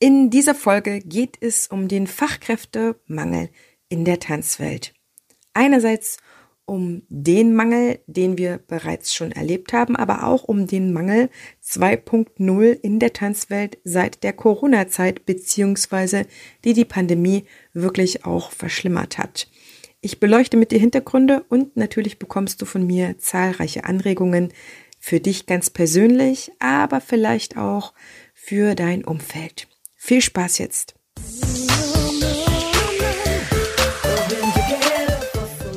In dieser Folge geht es um den Fachkräftemangel in der Tanzwelt. Einerseits um den Mangel, den wir bereits schon erlebt haben, aber auch um den Mangel 2.0 in der Tanzwelt seit der Corona-Zeit beziehungsweise die die Pandemie wirklich auch verschlimmert hat. Ich beleuchte mit dir Hintergründe und natürlich bekommst du von mir zahlreiche Anregungen für dich ganz persönlich, aber vielleicht auch für dein Umfeld. Viel Spaß jetzt!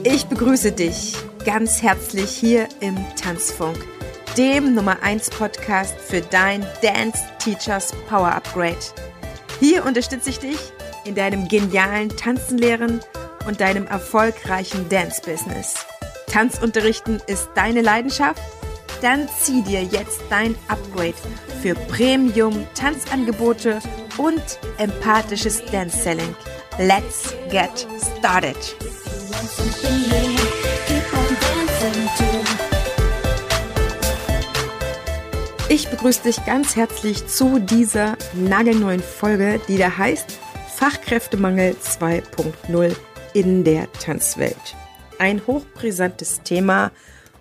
Ich begrüße dich ganz herzlich hier im Tanzfunk, dem Nummer 1 Podcast für dein Dance Teachers Power Upgrade. Hier unterstütze ich dich in deinem genialen Tanzenlehren und deinem erfolgreichen Dance-Business. Tanzunterrichten ist deine Leidenschaft? Dann zieh dir jetzt dein Upgrade für Premium-Tanzangebote und empathisches Dance-Selling. Let's get started! Ich begrüße dich ganz herzlich zu dieser nagelneuen Folge, die da heißt Fachkräftemangel 2.0 in der Tanzwelt. Ein hochbrisantes Thema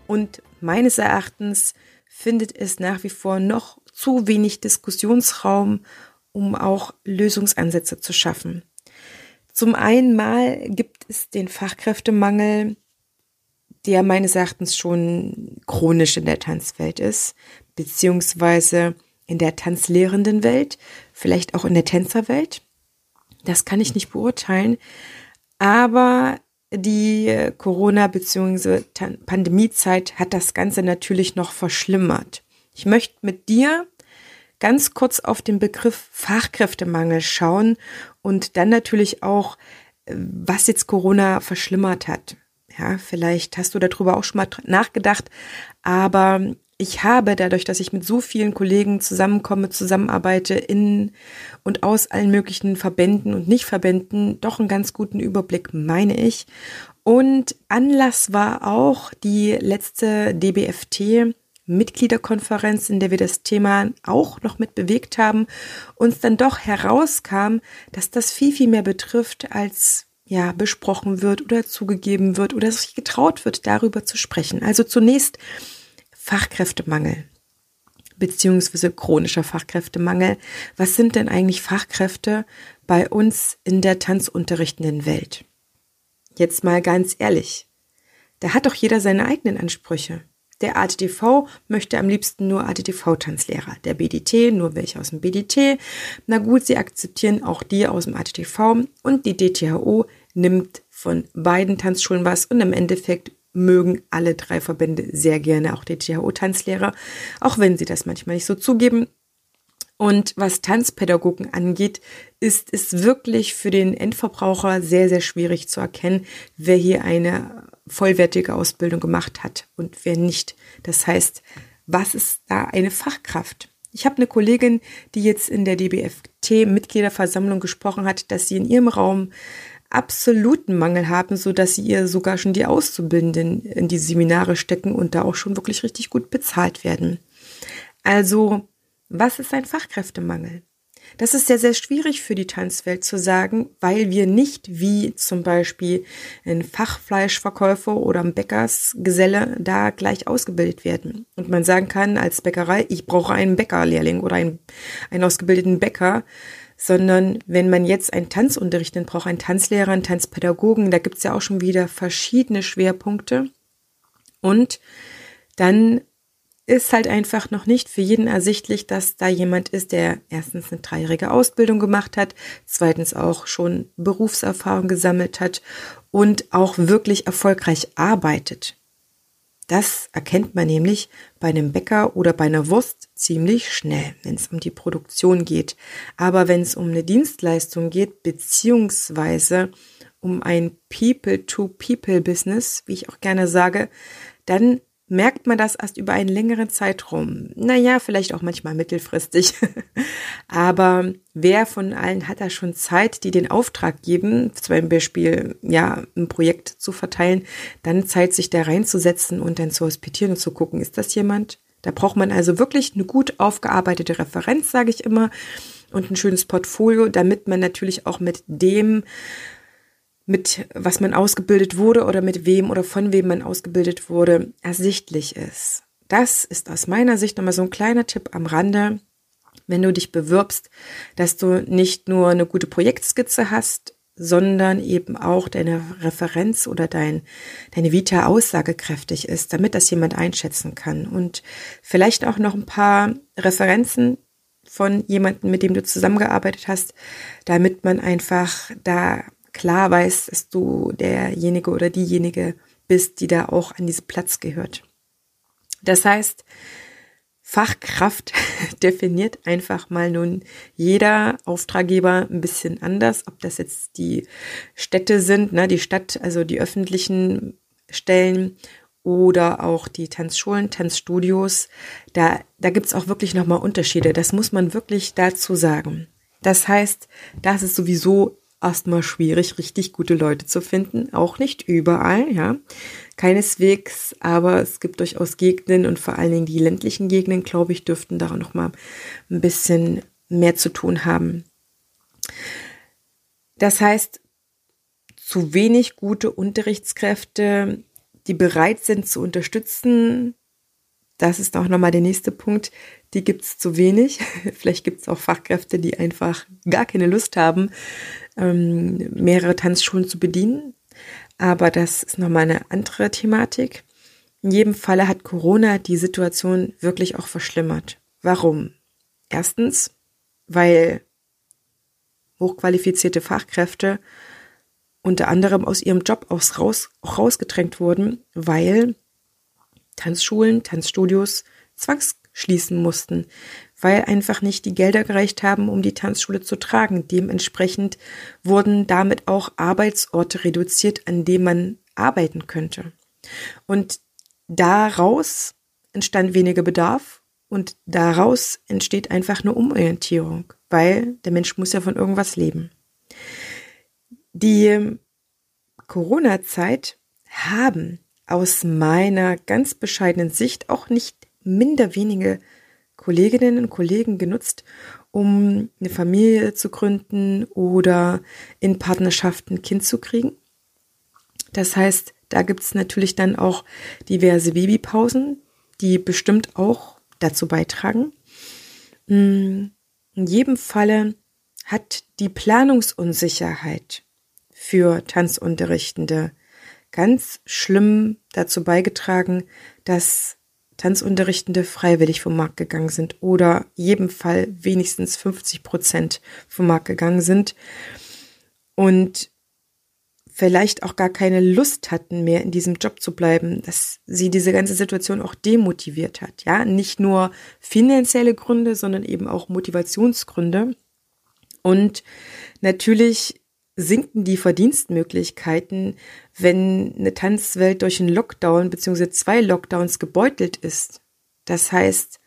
und meines Erachtens findet es nach wie vor noch zu wenig Diskussionsraum, um auch Lösungsansätze zu schaffen. Zum einen mal gibt es den Fachkräftemangel, der meines Erachtens schon chronisch in der Tanzwelt ist, beziehungsweise in der tanzlehrenden Welt, vielleicht auch in der Tänzerwelt. Das kann ich nicht beurteilen. Aber die Corona- bzw. Pandemiezeit hat das Ganze natürlich noch verschlimmert. Ich möchte mit dir ganz kurz auf den Begriff Fachkräftemangel schauen und dann natürlich auch, äh, was jetzt Corona verschlimmert hat. Ja, vielleicht hast du darüber auch schon mal nachgedacht, aber ich habe dadurch, dass ich mit so vielen Kollegen zusammenkomme, zusammenarbeite in und aus allen möglichen Verbänden und Nichtverbänden, doch einen ganz guten Überblick, meine ich. Und Anlass war auch die letzte DBFT, Mitgliederkonferenz, in der wir das Thema auch noch mit bewegt haben, uns dann doch herauskam, dass das viel, viel mehr betrifft, als ja besprochen wird oder zugegeben wird oder sich getraut wird, darüber zu sprechen. Also zunächst Fachkräftemangel beziehungsweise chronischer Fachkräftemangel. Was sind denn eigentlich Fachkräfte bei uns in der tanzunterrichtenden Welt? Jetzt mal ganz ehrlich. Da hat doch jeder seine eigenen Ansprüche. Der ATTV möchte am liebsten nur ATTV-Tanzlehrer. Der BDT nur welche aus dem BDT. Na gut, sie akzeptieren auch die aus dem ATTV und die DTHO nimmt von beiden Tanzschulen was und im Endeffekt mögen alle drei Verbände sehr gerne auch DTHO-Tanzlehrer, auch wenn sie das manchmal nicht so zugeben. Und was Tanzpädagogen angeht, ist es wirklich für den Endverbraucher sehr, sehr schwierig zu erkennen, wer hier eine vollwertige Ausbildung gemacht hat und wer nicht. Das heißt, was ist da eine Fachkraft? Ich habe eine Kollegin, die jetzt in der DBFT Mitgliederversammlung gesprochen hat, dass sie in ihrem Raum absoluten Mangel haben, so dass sie ihr sogar schon die Auszubildenden in die Seminare stecken und da auch schon wirklich richtig gut bezahlt werden. Also, was ist ein Fachkräftemangel? Das ist sehr, sehr schwierig für die Tanzwelt zu sagen, weil wir nicht wie zum Beispiel ein Fachfleischverkäufer oder ein Bäckersgeselle da gleich ausgebildet werden. Und man sagen kann als Bäckerei, ich brauche einen Bäckerlehrling oder einen, einen ausgebildeten Bäcker, sondern wenn man jetzt einen Tanzunterricht nimmt, braucht einen Tanzlehrer, einen Tanzpädagogen, da gibt's ja auch schon wieder verschiedene Schwerpunkte. Und dann ist halt einfach noch nicht für jeden ersichtlich, dass da jemand ist, der erstens eine dreijährige Ausbildung gemacht hat, zweitens auch schon Berufserfahrung gesammelt hat und auch wirklich erfolgreich arbeitet. Das erkennt man nämlich bei einem Bäcker oder bei einer Wurst ziemlich schnell, wenn es um die Produktion geht. Aber wenn es um eine Dienstleistung geht, beziehungsweise um ein People-to-People-Business, wie ich auch gerne sage, dann merkt man das erst über einen längeren Zeitraum. Naja, vielleicht auch manchmal mittelfristig. Aber wer von allen hat da schon Zeit, die den Auftrag geben, zum Beispiel, ja, ein Projekt zu verteilen, dann Zeit, sich da reinzusetzen und dann zu hospitieren und zu gucken, ist das jemand? Da braucht man also wirklich eine gut aufgearbeitete Referenz, sage ich immer. und ein schönes Portfolio, damit man natürlich auch mit dem, mit was man ausgebildet wurde oder mit wem oder von wem man ausgebildet wurde, ersichtlich ist. Das ist aus meiner Sicht nochmal so ein kleiner Tipp am Rande, wenn du dich bewirbst, dass du nicht nur eine gute Projektskizze hast, sondern eben auch deine Referenz oder dein, deine Vita aussagekräftig ist, damit das jemand einschätzen kann. Und vielleicht auch noch ein paar Referenzen von jemandem, mit dem du zusammengearbeitet hast, damit man einfach da klar weiß, dass du derjenige oder diejenige bist, die da auch an diesen Platz gehört. Das heißt, Fachkraft definiert einfach mal nun jeder Auftraggeber ein bisschen anders, ob das jetzt die Städte sind, ne, die Stadt, also die öffentlichen Stellen oder auch die Tanzschulen, Tanzstudios. Da, da gibt's auch wirklich nochmal Unterschiede. Das muss man wirklich dazu sagen. Das heißt, das ist sowieso erstmal schwierig, richtig gute Leute zu finden. Auch nicht überall, ja. Keineswegs, aber es gibt durchaus Gegenden und vor allen Dingen die ländlichen Gegenden, glaube ich, dürften da noch mal ein bisschen mehr zu tun haben. Das heißt, zu wenig gute Unterrichtskräfte, die bereit sind zu unterstützen, das ist auch nochmal der nächste Punkt. Die gibt es zu wenig. Vielleicht gibt es auch Fachkräfte, die einfach gar keine Lust haben, ähm, mehrere Tanzschulen zu bedienen. Aber das ist nochmal eine andere Thematik. In jedem Falle hat Corona die Situation wirklich auch verschlimmert. Warum? Erstens, weil hochqualifizierte Fachkräfte unter anderem aus ihrem Job aus raus, auch rausgedrängt wurden, weil Tanzschulen, Tanzstudios zwangsschließen mussten, weil einfach nicht die Gelder gereicht haben, um die Tanzschule zu tragen. Dementsprechend wurden damit auch Arbeitsorte reduziert, an denen man arbeiten könnte. Und daraus entstand weniger Bedarf und daraus entsteht einfach eine Umorientierung, weil der Mensch muss ja von irgendwas leben. Die Corona-Zeit haben aus meiner ganz bescheidenen Sicht auch nicht minder wenige Kolleginnen und Kollegen genutzt, um eine Familie zu gründen oder in Partnerschaften ein Kind zu kriegen. Das heißt, da gibt es natürlich dann auch diverse Babypausen, die bestimmt auch dazu beitragen. In jedem Falle hat die Planungsunsicherheit für Tanzunterrichtende ganz schlimm dazu beigetragen, dass Tanzunterrichtende freiwillig vom Markt gegangen sind oder jedem Fall wenigstens 50 Prozent vom Markt gegangen sind und vielleicht auch gar keine Lust hatten mehr in diesem Job zu bleiben, dass sie diese ganze Situation auch demotiviert hat. Ja, nicht nur finanzielle Gründe, sondern eben auch Motivationsgründe. Und natürlich sinken die Verdienstmöglichkeiten, wenn eine Tanzwelt durch einen Lockdown bzw. zwei Lockdowns gebeutelt ist. Das heißt,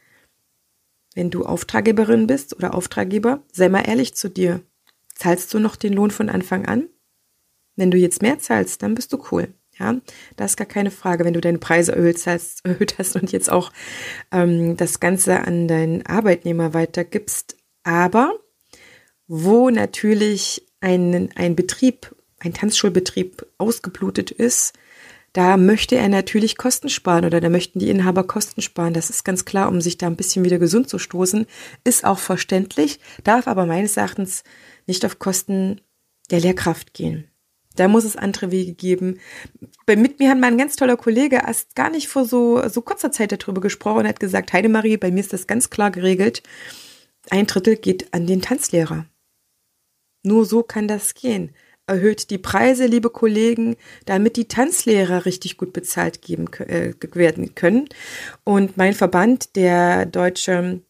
wenn du Auftraggeberin bist oder Auftraggeber, sei mal ehrlich zu dir. Zahlst du noch den Lohn von Anfang an? Wenn du jetzt mehr zahlst, dann bist du cool. Ja, das ist gar keine Frage, wenn du deine Preise erhöht hast, erhöht hast und jetzt auch ähm, das Ganze an deinen Arbeitnehmer weitergibst. Aber wo natürlich ein, ein Betrieb, ein Tanzschulbetrieb ausgeblutet ist, da möchte er natürlich Kosten sparen oder da möchten die Inhaber Kosten sparen. Das ist ganz klar, um sich da ein bisschen wieder gesund zu stoßen. Ist auch verständlich, darf aber meines Erachtens nicht auf Kosten der Lehrkraft gehen. Da muss es andere Wege geben. Mit mir hat mein ganz toller Kollege erst gar nicht vor so, so kurzer Zeit darüber gesprochen und hat gesagt, Heidemarie, bei mir ist das ganz klar geregelt. Ein Drittel geht an den Tanzlehrer. Nur so kann das gehen. Erhöht die Preise, liebe Kollegen, damit die Tanzlehrer richtig gut bezahlt geben äh, werden können. Und mein Verband, der Deutsche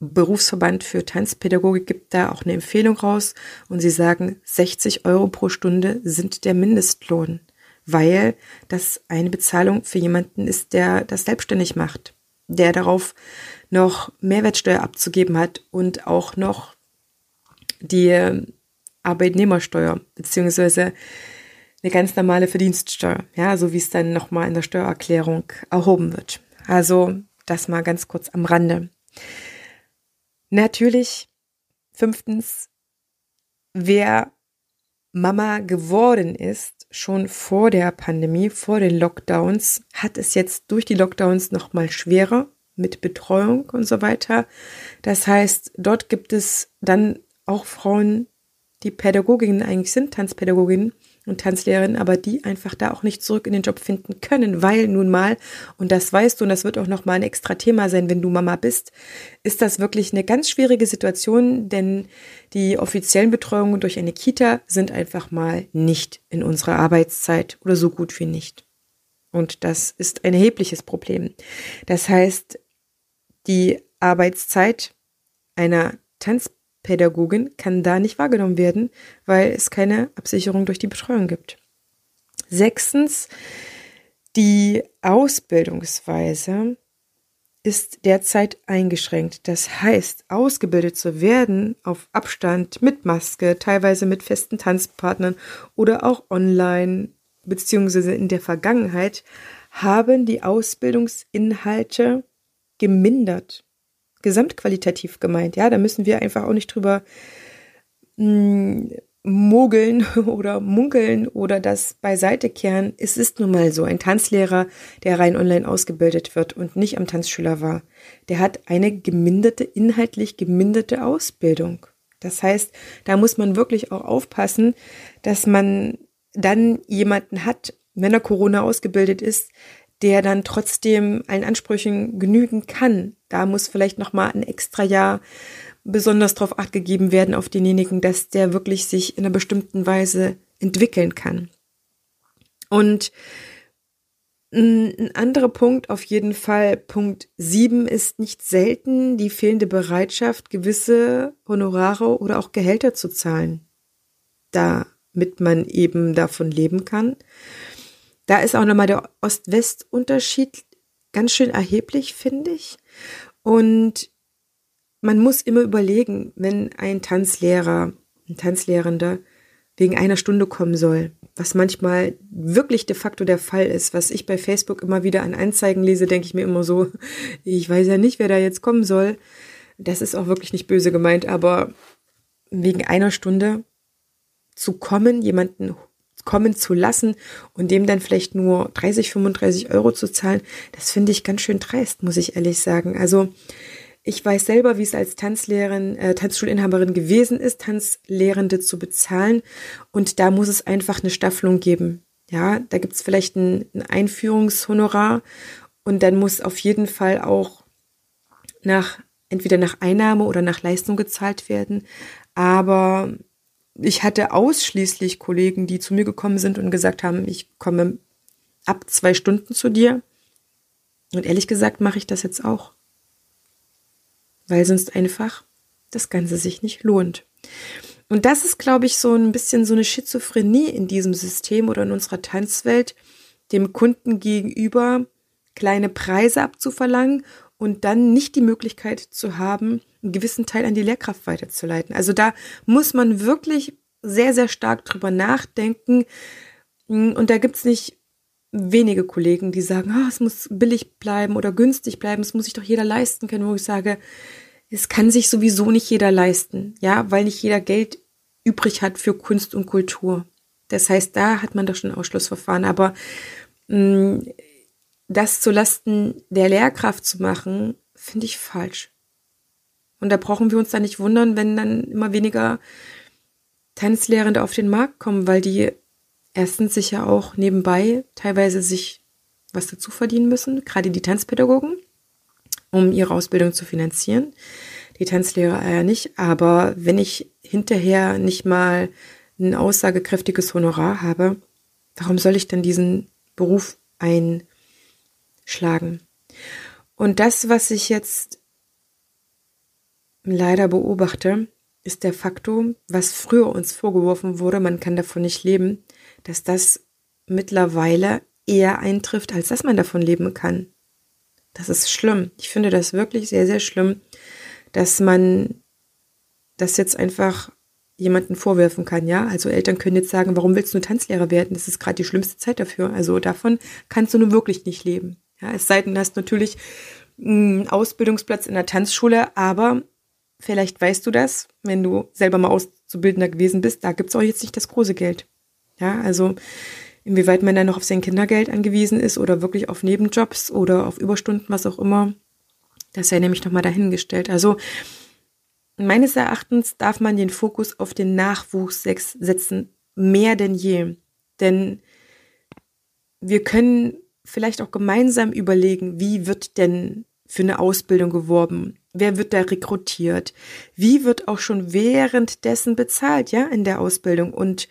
Berufsverband für Tanzpädagogik, gibt da auch eine Empfehlung raus. Und sie sagen, 60 Euro pro Stunde sind der Mindestlohn, weil das eine Bezahlung für jemanden ist, der das selbstständig macht, der darauf noch Mehrwertsteuer abzugeben hat und auch noch die Arbeitnehmersteuer beziehungsweise eine ganz normale Verdienststeuer, ja, so wie es dann nochmal in der Steuererklärung erhoben wird. Also das mal ganz kurz am Rande. Natürlich Fünftens, wer Mama geworden ist, schon vor der Pandemie, vor den Lockdowns, hat es jetzt durch die Lockdowns noch mal schwerer mit Betreuung und so weiter. Das heißt, dort gibt es dann auch Frauen, die Pädagoginnen eigentlich sind, Tanzpädagoginnen und Tanzlehrerinnen, aber die einfach da auch nicht zurück in den Job finden können, weil nun mal, und das weißt du, und das wird auch nochmal ein extra Thema sein, wenn du Mama bist, ist das wirklich eine ganz schwierige Situation, denn die offiziellen Betreuungen durch eine Kita sind einfach mal nicht in unserer Arbeitszeit oder so gut wie nicht. Und das ist ein erhebliches Problem. Das heißt, die Arbeitszeit einer Tanzpädagogin kann da nicht wahrgenommen werden, weil es keine Absicherung durch die Betreuung gibt. Sechstens, die Ausbildungsweise ist derzeit eingeschränkt. Das heißt, ausgebildet zu werden auf Abstand mit Maske, teilweise mit festen Tanzpartnern oder auch online, beziehungsweise in der Vergangenheit, haben die Ausbildungsinhalte gemindert. Gesamtqualitativ gemeint, ja, da müssen wir einfach auch nicht drüber mh, hm, mogeln oder munkeln oder das beiseite kehren. Es ist nun mal so, ein Tanzlehrer, der rein online ausgebildet wird und nicht am Tanzschüler war, der hat eine geminderte, inhaltlich geminderte Ausbildung. Das heißt, da muss man wirklich auch aufpassen, dass man dann jemanden hat, wenn er Corona ausgebildet ist, der dann trotzdem allen Ansprüchen genügen kann. Da muss vielleicht noch mal ein extra Jahr besonders darauf acht gegeben werden auf denjenigen, dass der wirklich sich in einer bestimmten Weise entwickeln kann. Und ein anderer Punkt auf jeden Fall, Punkt sieben ist nicht selten die fehlende Bereitschaft, gewisse Honorare oder auch Gehälter zu zahlen, damit man eben davon leben kann. Da ist auch nochmal der Ost-West-Unterschied ganz schön erheblich, finde ich. Und man muss immer überlegen, wenn ein Tanzlehrer, ein Tanzlehrender wegen einer Stunde kommen soll, was manchmal wirklich de facto der Fall ist, was ich bei Facebook immer wieder an Anzeigen lese, denke ich mir immer so, ich weiß ja nicht, wer da jetzt kommen soll. Das ist auch wirklich nicht böse gemeint, aber wegen einer Stunde zu kommen, jemanden kommen zu lassen und dem dann vielleicht nur 30, 35 Euro zu zahlen, das finde ich ganz schön dreist, muss ich ehrlich sagen. Also ich weiß selber, wie es als Tanzlehrerin, äh, Tanzschulinhaberin gewesen ist, Tanzlehrende zu bezahlen. Und da muss es einfach eine Staffelung geben. Ja, da gibt es vielleicht ein, ein Einführungshonorar und dann muss auf jeden Fall auch nach entweder nach Einnahme oder nach Leistung gezahlt werden. Aber ich hatte ausschließlich Kollegen, die zu mir gekommen sind und gesagt haben, ich komme ab zwei Stunden zu dir. Und ehrlich gesagt mache ich das jetzt auch. Weil sonst einfach das Ganze sich nicht lohnt. Und das ist, glaube ich, so ein bisschen so eine Schizophrenie in diesem System oder in unserer Tanzwelt, dem Kunden gegenüber kleine Preise abzuverlangen und dann nicht die Möglichkeit zu haben, einen gewissen Teil an die Lehrkraft weiterzuleiten. Also da muss man wirklich sehr, sehr stark drüber nachdenken. Und da gibt's nicht wenige Kollegen, die sagen, oh, es muss billig bleiben oder günstig bleiben, es muss sich doch jeder leisten können, wo ich sage, es kann sich sowieso nicht jeder leisten, ja, weil nicht jeder Geld übrig hat für Kunst und Kultur. Das heißt, da hat man doch schon Ausschlussverfahren, aber mh, das zu Lasten der Lehrkraft zu machen, finde ich falsch. Und da brauchen wir uns da nicht wundern, wenn dann immer weniger Tanzlehrende auf den Markt kommen, weil die erstens sich ja auch nebenbei teilweise sich was dazu verdienen müssen, gerade die Tanzpädagogen, um ihre Ausbildung zu finanzieren. Die Tanzlehrer ja nicht, aber wenn ich hinterher nicht mal ein aussagekräftiges Honorar habe, warum soll ich dann diesen Beruf einschlagen? Und das, was ich jetzt leider beobachte, ist der Faktor, was früher uns vorgeworfen wurde, man kann davon nicht leben, dass das mittlerweile eher eintrifft, als dass man davon leben kann. Das ist schlimm. Ich finde das wirklich sehr, sehr schlimm, dass man das jetzt einfach jemanden vorwerfen kann, ja. Also Eltern können jetzt sagen, warum willst du Tanzlehrer werden? Das ist gerade die schlimmste Zeit dafür. Also davon kannst du nun wirklich nicht leben. Ja, es sei denn, du hast natürlich einen Ausbildungsplatz in der Tanzschule, aber vielleicht weißt du das, wenn du selber mal Auszubildender gewesen bist, da gibt's auch jetzt nicht das große Geld. Ja, also inwieweit man dann noch auf sein Kindergeld angewiesen ist oder wirklich auf Nebenjobs oder auf Überstunden, was auch immer, das sei nämlich nochmal dahingestellt. Also meines Erachtens darf man den Fokus auf den Nachwuchs setzen, mehr denn je. Denn wir können vielleicht auch gemeinsam überlegen, wie wird denn für eine Ausbildung geworben? Wer wird da rekrutiert? Wie wird auch schon währenddessen bezahlt, ja, in der Ausbildung? Und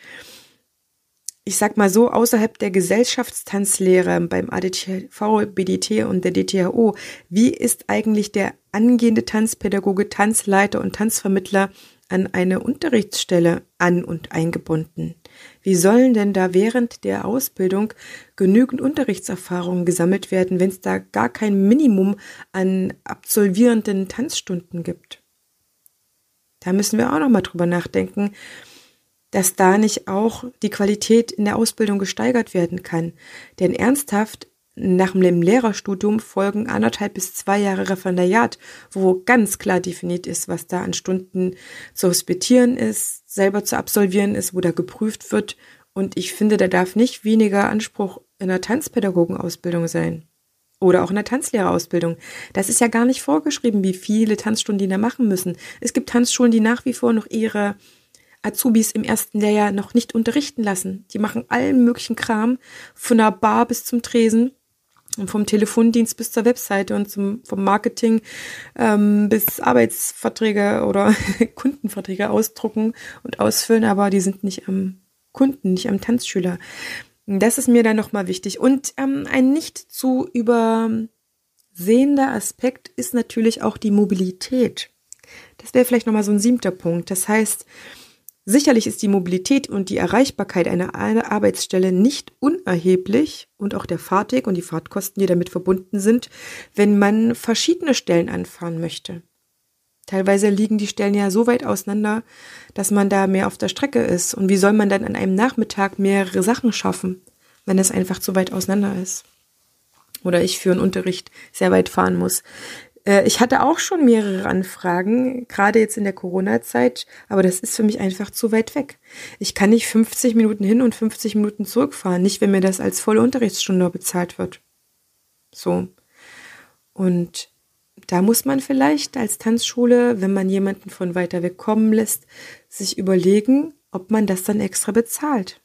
ich sag mal so, außerhalb der Gesellschaftstanzlehre beim ADTV, BDT und der DTHO, wie ist eigentlich der angehende Tanzpädagoge, Tanzleiter und Tanzvermittler an eine Unterrichtsstelle an und eingebunden? Wie sollen denn da während der Ausbildung genügend Unterrichtserfahrungen gesammelt werden, wenn es da gar kein Minimum an absolvierenden Tanzstunden gibt? Da müssen wir auch noch mal drüber nachdenken, dass da nicht auch die Qualität in der Ausbildung gesteigert werden kann. Denn ernsthaft nach dem Lehrerstudium folgen anderthalb bis zwei Jahre Referendariat, wo ganz klar definiert ist, was da an Stunden zu hospitieren ist, selber zu absolvieren ist, wo da geprüft wird. Und ich finde, da darf nicht weniger Anspruch in der Tanzpädagogenausbildung sein. Oder auch in der Tanzlehrerausbildung. Das ist ja gar nicht vorgeschrieben, wie viele Tanzstunden die da machen müssen. Es gibt Tanzschulen, die nach wie vor noch ihre Azubis im ersten Lehrjahr noch nicht unterrichten lassen. Die machen allen möglichen Kram, von der Bar bis zum Tresen vom Telefondienst bis zur Webseite und zum, vom Marketing ähm, bis Arbeitsverträge oder Kundenverträge ausdrucken und ausfüllen, aber die sind nicht am Kunden, nicht am Tanzschüler. Das ist mir dann nochmal wichtig. Und ähm, ein nicht zu übersehender Aspekt ist natürlich auch die Mobilität. Das wäre vielleicht nochmal so ein siebter Punkt. Das heißt, Sicherlich ist die Mobilität und die Erreichbarkeit einer Arbeitsstelle nicht unerheblich und auch der Fahrtweg und die Fahrtkosten, die damit verbunden sind, wenn man verschiedene Stellen anfahren möchte. Teilweise liegen die Stellen ja so weit auseinander, dass man da mehr auf der Strecke ist. Und wie soll man dann an einem Nachmittag mehrere Sachen schaffen, wenn es einfach zu weit auseinander ist? Oder ich für einen Unterricht sehr weit fahren muss. Äh, ich hatte auch schon mehrere Anfragen, gerade jetzt in der Corona-Zeit, aber das ist für mich einfach zu weit weg. Ich kann nicht 50 Minuten hin und 50 Minuten zurückfahren, nicht wenn mir das als volle Unterrichtsstunde bezahlt wird. So. Und da muss man vielleicht als Tanzschule, wenn man jemanden von weiter weg kommen lässt, sich überlegen, ob man das dann extra bezahlt.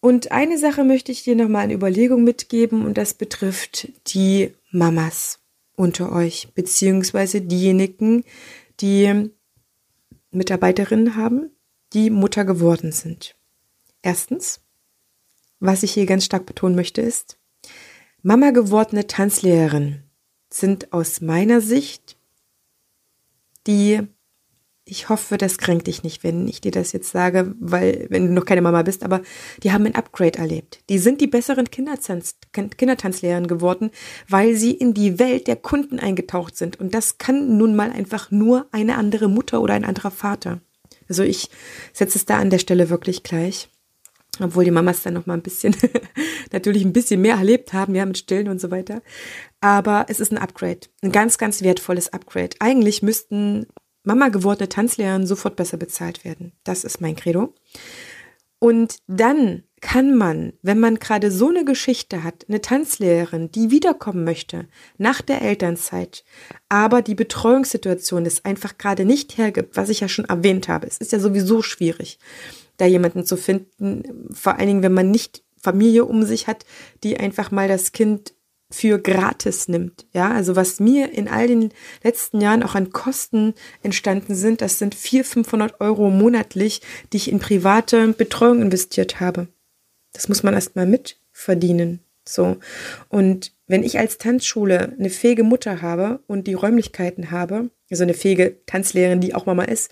Und eine Sache möchte ich dir nochmal in Überlegung mitgeben und das betrifft die Mamas unter euch, beziehungsweise diejenigen, die Mitarbeiterinnen haben, die Mutter geworden sind. Erstens, was ich hier ganz stark betonen möchte, ist, Mama gewordene Tanzlehrerinnen sind aus meiner Sicht die ich hoffe, das kränkt dich nicht, wenn ich dir das jetzt sage, weil, wenn du noch keine Mama bist, aber die haben ein Upgrade erlebt. Die sind die besseren Kindertanz, Kindertanzlehrerinnen geworden, weil sie in die Welt der Kunden eingetaucht sind. Und das kann nun mal einfach nur eine andere Mutter oder ein anderer Vater. Also ich setze es da an der Stelle wirklich gleich. Obwohl die Mamas dann noch mal ein bisschen, natürlich ein bisschen mehr erlebt haben, ja, mit Stillen und so weiter. Aber es ist ein Upgrade. Ein ganz, ganz wertvolles Upgrade. Eigentlich müssten Mama gewordene Tanzlehrerinnen sofort besser bezahlt werden. Das ist mein Credo. Und dann kann man, wenn man gerade so eine Geschichte hat, eine Tanzlehrerin, die wiederkommen möchte nach der Elternzeit, aber die Betreuungssituation ist einfach gerade nicht hergibt, was ich ja schon erwähnt habe. Es ist ja sowieso schwierig, da jemanden zu finden, vor allen Dingen, wenn man nicht Familie um sich hat, die einfach mal das Kind für gratis nimmt. Ja, also was mir in all den letzten Jahren auch an Kosten entstanden sind, das sind 400, 500 Euro monatlich, die ich in private Betreuung investiert habe. Das muss man erstmal mitverdienen. So. Und wenn ich als Tanzschule eine fähige Mutter habe und die Räumlichkeiten habe, also eine fähige Tanzlehrerin, die auch Mama ist,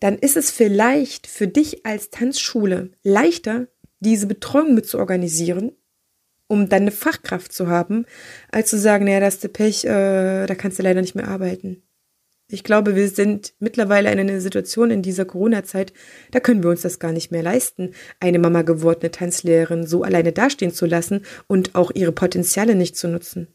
dann ist es vielleicht für dich als Tanzschule leichter, diese Betreuung mit zu organisieren um dann eine Fachkraft zu haben, als zu sagen, naja, das ist der Pech, äh, da kannst du leider nicht mehr arbeiten. Ich glaube, wir sind mittlerweile in einer Situation in dieser Corona-Zeit, da können wir uns das gar nicht mehr leisten, eine Mama gewordene Tanzlehrerin so alleine dastehen zu lassen und auch ihre Potenziale nicht zu nutzen.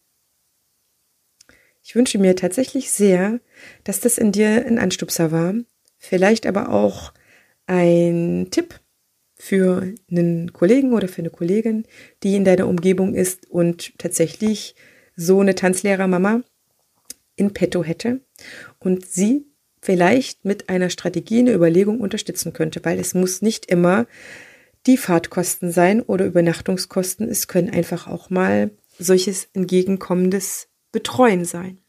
Ich wünsche mir tatsächlich sehr, dass das in dir ein Anstupser war, vielleicht aber auch ein Tipp für einen Kollegen oder für eine Kollegin, die in deiner Umgebung ist und tatsächlich so eine Tanzlehrermama in petto hätte und sie vielleicht mit einer Strategie, eine Überlegung unterstützen könnte, weil es muss nicht immer die Fahrtkosten sein oder Übernachtungskosten. Es können einfach auch mal solches entgegenkommendes Betreuen sein.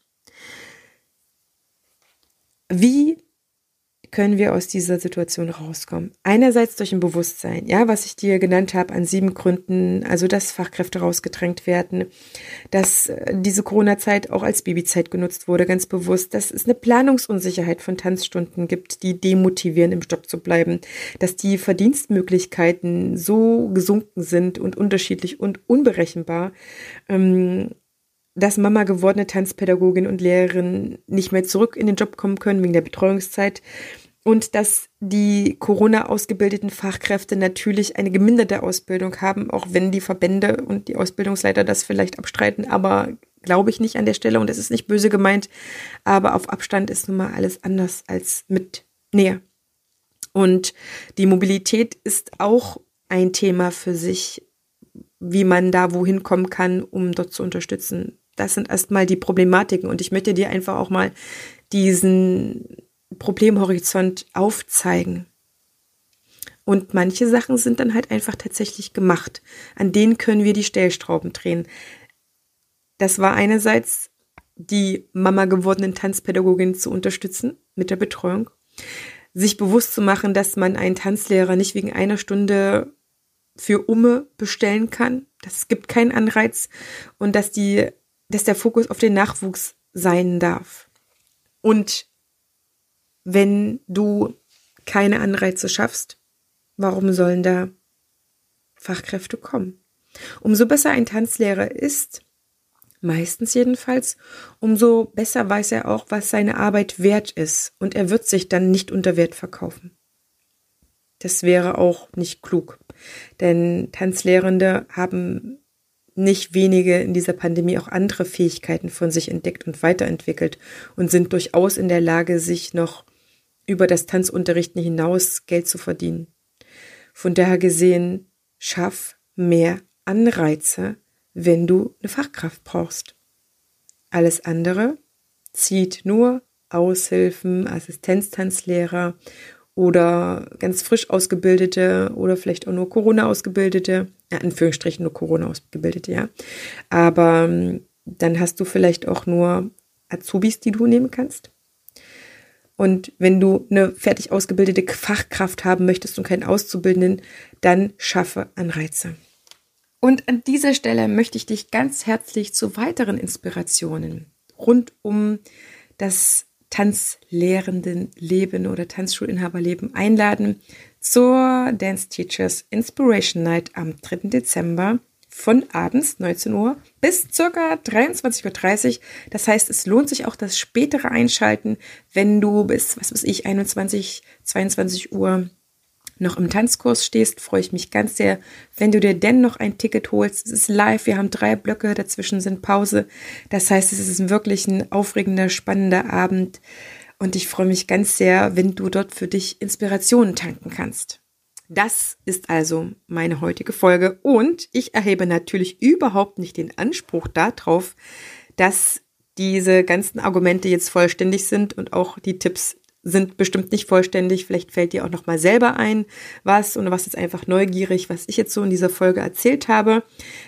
Wie können wir aus dieser Situation rauskommen? Einerseits durch ein Bewusstsein, ja, was ich dir genannt habe an sieben Gründen, also dass Fachkräfte rausgedrängt werden, dass äh, diese Corona-Zeit auch als Babyzeit genutzt wurde, ganz bewusst, dass es eine Planungsunsicherheit von Tanzstunden gibt, die demotivieren, im Stopp zu bleiben, dass die Verdienstmöglichkeiten so gesunken sind und unterschiedlich und unberechenbar, ähm, dass Mama gewordene Tanzpädagogin und Lehrerin nicht mehr zurück in den Job kommen können wegen der Betreuungszeit und dass die Corona ausgebildeten Fachkräfte natürlich eine geminderte Ausbildung haben, auch wenn die Verbände und die Ausbildungsleiter das vielleicht abstreiten, aber glaube ich nicht an der Stelle und es ist nicht böse gemeint, aber auf Abstand ist nun mal alles anders als mit Nähe. Und die Mobilität ist auch ein Thema für sich, wie man da wohin kommen kann, um dort zu unterstützen. Das sind erstmal die Problematiken und ich möchte dir einfach auch mal diesen Problemhorizont aufzeigen. Und manche Sachen sind dann halt einfach tatsächlich gemacht. An denen können wir die Stellstrauben drehen. Das war einerseits die Mama gewordenen Tanzpädagogin zu unterstützen mit der Betreuung, sich bewusst zu machen, dass man einen Tanzlehrer nicht wegen einer Stunde für Umme bestellen kann. Das gibt keinen Anreiz und dass die, dass der Fokus auf den Nachwuchs sein darf. Und wenn du keine Anreize schaffst, warum sollen da Fachkräfte kommen? Umso besser ein Tanzlehrer ist, meistens jedenfalls, umso besser weiß er auch, was seine Arbeit wert ist und er wird sich dann nicht unter Wert verkaufen. Das wäre auch nicht klug, denn Tanzlehrende haben nicht wenige in dieser Pandemie auch andere Fähigkeiten von sich entdeckt und weiterentwickelt und sind durchaus in der Lage, sich noch über das Tanzunterrichten hinaus Geld zu verdienen. Von daher gesehen, schaff mehr Anreize, wenn du eine Fachkraft brauchst. Alles andere zieht nur Aushilfen, Assistenztanzlehrer oder ganz frisch ausgebildete oder vielleicht auch nur Corona ausgebildete, ja, in Anführungsstrichen nur Corona ausgebildete, ja. Aber ähm, dann hast du vielleicht auch nur Azubis, die du nehmen kannst. Und wenn du eine fertig ausgebildete Fachkraft haben möchtest und keinen Auszubildenden, dann schaffe Anreize. Und an dieser Stelle möchte ich dich ganz herzlich zu weiteren Inspirationen rund um das Tanzlehrendenleben oder Tanzschulinhaberleben einladen zur Dance Teachers Inspiration Night am 3. Dezember von abends 19 Uhr bis circa 23.30 Uhr. Das heißt, es lohnt sich auch das spätere Einschalten, wenn du bis, was weiß ich, 21, 22 Uhr noch im Tanzkurs stehst, freue ich mich ganz sehr, wenn du dir denn noch ein Ticket holst. Es ist live, wir haben drei Blöcke, dazwischen sind Pause. Das heißt, es ist wirklich ein aufregender, spannender Abend und ich freue mich ganz sehr, wenn du dort für dich Inspirationen tanken kannst. Das ist also meine heutige Folge und ich erhebe natürlich überhaupt nicht den Anspruch darauf, dass diese ganzen Argumente jetzt vollständig sind und auch die Tipps sind bestimmt nicht vollständig. Vielleicht fällt dir auch noch mal selber ein, was und was ist einfach neugierig, was ich jetzt so in dieser Folge erzählt habe.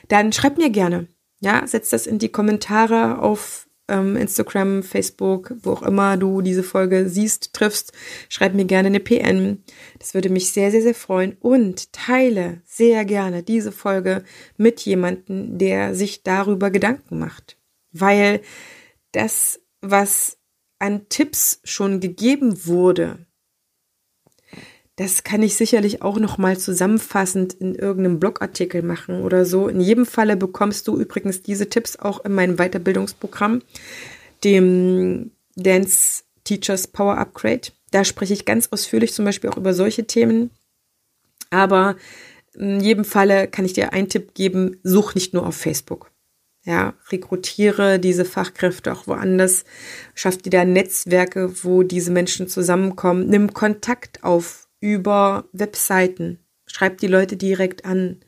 Dann schreib mir gerne. Ja, setz das in die Kommentare auf ähm, Instagram, Facebook, wo auch immer du diese Folge siehst, triffst, schreib mir gerne eine PN. Das würde mich sehr, sehr, sehr freuen. Und teile sehr gerne diese Folge mit jemandem, der sich darüber Gedanken macht. Weil das, was an Tipps schon gegeben wurde, das kann ich sicherlich auch noch mal zusammenfassend in irgendeinem Blogartikel machen oder so. In jedem Falle bekommst du übrigens diese Tipps auch in meinem Weiterbildungsprogramm, dem Dance Teachers Power Upgrade. Da spreche ich ganz ausführlich zum Beispiel auch über solche Themen. Aber in jedem Falle kann ich dir einen Tipp geben, such nicht nur auf Facebook. Ja, rekrutiere diese Fachkräfte auch woanders, schaff dir da Netzwerke, wo diese Menschen zusammenkommen, nimm Kontakt auf über Webseiten, schreib die Leute direkt an,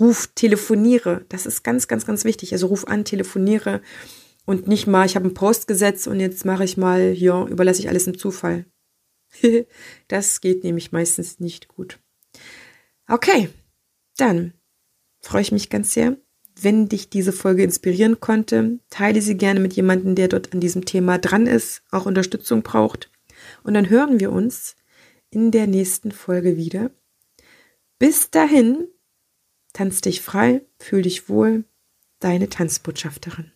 ruf, telefoniere, das ist ganz, ganz, ganz wichtig. Also ruf an, telefoniere und nicht mal, ich habe einen Post gesetzt und jetzt mache ich mal, ja, überlasse ich alles dem Zufall. das geht nämlich meistens nicht gut. Okay, dann freue ich mich ganz sehr, wenn dich diese Folge inspirieren konnte. Teile sie gerne mit jemandem, der dort an diesem Thema dran ist, auch Unterstützung braucht. Und dann hören wir uns in der nächsten Folge wieder. Bis dahin, tanz dich frei, fühl dich wohl, deine Tanzbotschafterin.